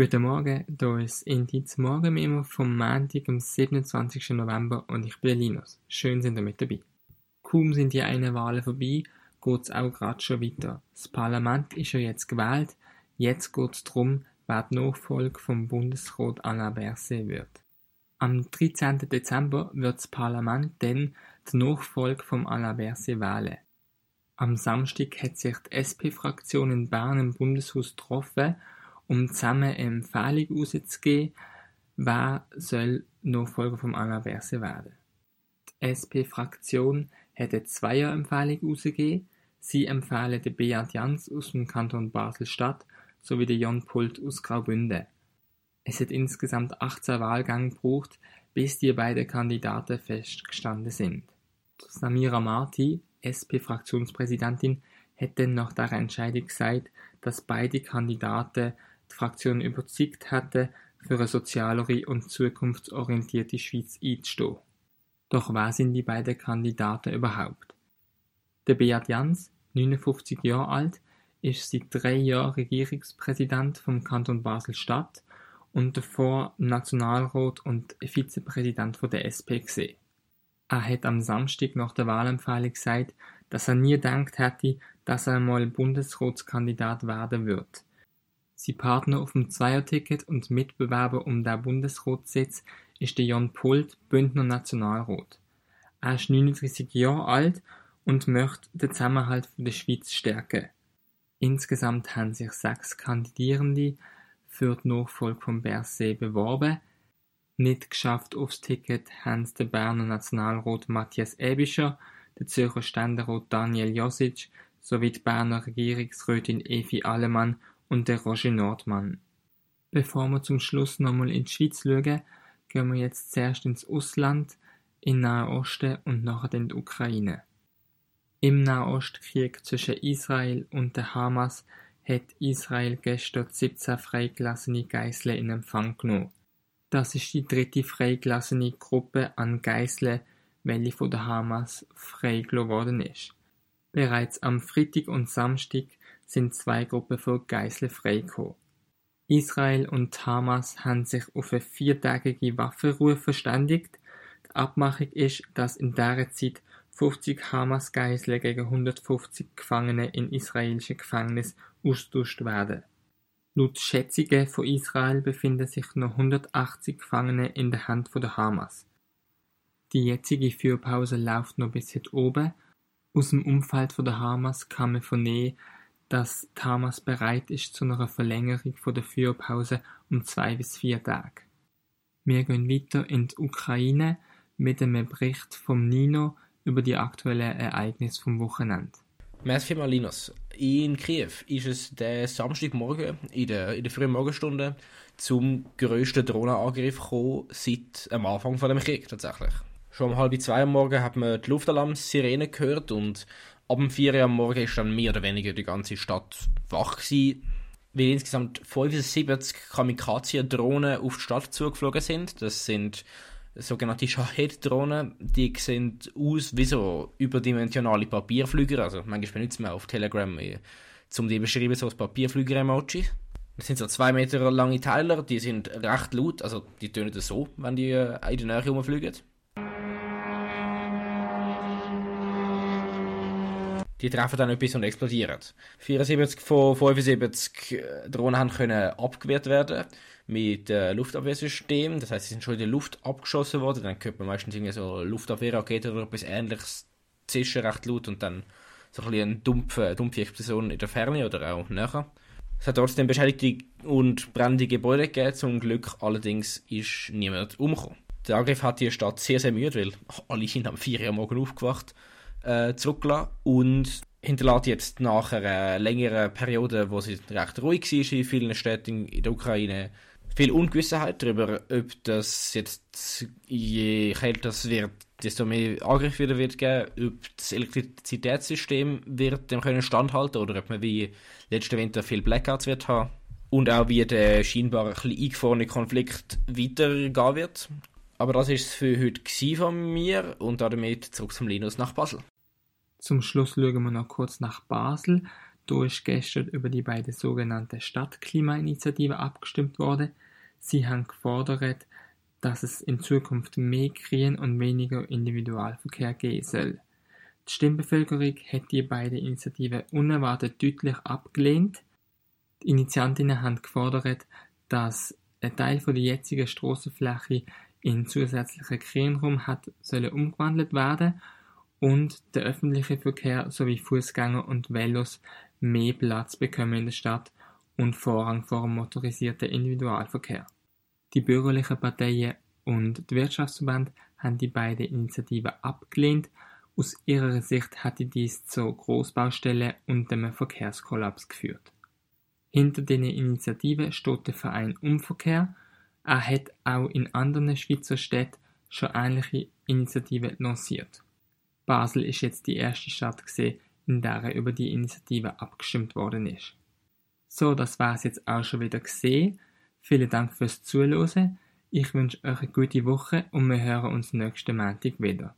Guten Morgen, hier ist Indiz Morgenmemo vom Montag, am 27. November und ich bin Linus. Schön sind ihr mit dabei. Kaum sind die eine Wahlen vorbei, geht's auch gerade schon weiter. Das Parlament ist ja jetzt gewählt, jetzt geht's darum, wer die Nachfolge vom Bundesrat Alain Berset wird. Am 13. Dezember wird das Parlament dann die Nachfolge vom Alain Berset wählen. Am Samstag hat sich die SP-Fraktion in Bern im Bundeshaus getroffen, um zusammen eine Empfehlung herauszugeben, wer soll Nachfolger vom Alain Berset werden. Die SP-Fraktion hat eine Zweier-Empfehlung herausgegeben. Sie empfehlen den Beat Jans aus dem Kanton Basel-Stadt sowie den Jon Pult aus Graubünden. Es hat insgesamt 18 Wahlgänge gebraucht, bis die beiden Kandidaten festgestanden sind. Samira Marti, SP-Fraktionspräsidentin, hat dann nach der Entscheidung gesagt, dass beide Kandidaten Fraktion überzeugt hätten, für eine sozialere und zukunftsorientierte Schweiz einzustehen. Doch wer sind die beiden Kandidaten überhaupt? Der Beat Jans, 59 Jahre alt, ist seit drei Jahren Regierungspräsident vom Kanton Basel-Stadt und davor Nationalrat und Vizepräsident von der SP gesehen. Er hat am Samstag nach der Wahlempfehlung gesagt, dass er nie gedacht hätte, dass er einmal Bundesratskandidat werden wird. Sein Partner auf dem Zweierticket und Mitbewerber um den Bundesratssitz ist der Jan Pult, Bündner Nationalrat. Er ist 39 Jahre alt und möchte den Zusammenhalt der Schweiz stärken. Insgesamt haben sich sechs Kandidierende für die Nachfolge von Berset beworben. Nicht geschafft aufs Ticket haben es der Berner Nationalrat Matthias Ebischer, der Zürcher Ständerat Daniel Josic sowie die Berner Regierungsrätin Evi Allemann und der Roger Nordmann. Bevor wir zum Schluss nochmal in die Schweiz schauen, gehen wir jetzt zuerst ins Ausland, in Nahe Osten und nachher in die Ukraine. Im Nahostkrieg zwischen Israel und der Hamas hat Israel gestern 17 freigelassene Geiseln in Empfang genommen. Das ist die dritte freigelassene Gruppe an Geiseln, welche von der Hamas freigelassen worden ist. Bereits am Freitag und Samstag sind zwei Gruppen von Geiseln freigekommen. Israel und Hamas haben sich auf eine viertägige Waffenruhe verständigt. Die Abmachung ist, dass in dieser Zeit 50 Hamas-Geiseln gegen 150 Gefangene in israelischen Gefängnissen austauscht werden. Laut Schätzungen von Israel befinden sich noch 180 Gefangene in der Hand der Hamas. Die jetzige Führpause läuft noch bis heute oben. Aus dem Umfeld der Hamas kann man vernehmen, dass die Hamas bereit ist zu einer Verlängerung der Führpause um zwei bis vier Tage. Wir gehen weiter in die Ukraine mit einem Bericht vom Nino über die aktuellen Ereignisse vom Wochenende. Merci vielmals, Linus. In Kiew ist es der Samstagmorgen in der, in der frühen Morgenstunde zum grössten Drohnenangriff gekommen seit am Anfang von dem Krieg tatsächlich. Schon um halb zwei am Morgen hat man die Luftalarm-Sirene gehört und ab dem 4 Uhr am Morgen ist dann mehr oder weniger die ganze Stadt wach gewesen, weil insgesamt 75 Kamikaze-Drohnen auf die Stadt zugeflogen sind. Das sind sogenannte Shahed-Drohnen, die sehen aus wie so überdimensionale Papierflüger. Also manchmal benutzt man auf Telegram, äh, um die beschreiben, so als Papierflüger-Emoji. Das sind so zwei Meter lange Teiler, die sind recht laut, also die tönen so, wenn die äh, in der Nähe rumfliegen. Die treffen dann etwas und explodieren. 74 von 75 äh, Drohnen haben können abgewehrt werden mit äh, Luftabwehrsystem. Das heißt, sie sind schon in der Luft abgeschossen worden. Dann könnte man meistens irgendwie so Luftabwehrraketen oder etwas ähnliches zischen, recht laut und dann so ein bisschen eine dumpfe, dumpfe Explosion in der Ferne oder auch näher. Es hat trotzdem beschädigte und brennende Gebäude gegeben. Zum Glück allerdings ist niemand umgekommen. Der Angriff hat die Stadt sehr, sehr müde, weil alle sind am 4 Uhr morgen aufgewacht, äh, zurückgelassen und hinterlässt jetzt nach einer längeren Periode, wo sie recht ruhig war in vielen Städten in der Ukraine, viel Ungewissheit darüber, ob das jetzt je kälter es wird, desto mehr Angriff wieder wird geben, ob das Elektrizitätssystem wird dem können standhalten oder ob man wie letzten Winter viel Blackouts wird haben und auch wie der scheinbar ein bisschen eingefahrene Konflikt weitergehen wird. Aber das ist es für heute von mir und damit zurück zum Linus nach Basel. Zum Schluss schauen wir noch kurz nach Basel. Da ist gestern über die beiden sogenannten Stadtklimainitiativen abgestimmt worden. Sie haben gefordert, dass es in Zukunft mehr Grün und weniger Individualverkehr geben soll. Die Stimmbevölkerung hat die beiden Initiativen unerwartet deutlich abgelehnt. Die Initiantinnen haben gefordert, dass ein Teil der jetzigen Strassenfläche in zusätzlichen Grünraum hat sollen umgewandelt werden und der öffentliche Verkehr sowie Fußgänger und Velos mehr Platz bekommen in der Stadt und Vorrang vor dem motorisierten Individualverkehr. Die bürgerlichen Parteien und die Wirtschaftsverband haben die beiden Initiativen abgelehnt. Aus ihrer Sicht hatte dies zu Großbaustellen und dem Verkehrskollaps geführt. Hinter den Initiativen steht der Verein Umverkehr. Er hat auch in anderen Schweizer Städten schon ähnliche Initiativen lanciert. Basel ist jetzt die erste Stadt gesehen, in der über die Initiative abgestimmt worden ist. So, das war es jetzt auch schon wieder gesehen. Vielen Dank fürs Zuhören. Ich wünsche euch eine gute Woche und wir hören uns nächsten Montag wieder.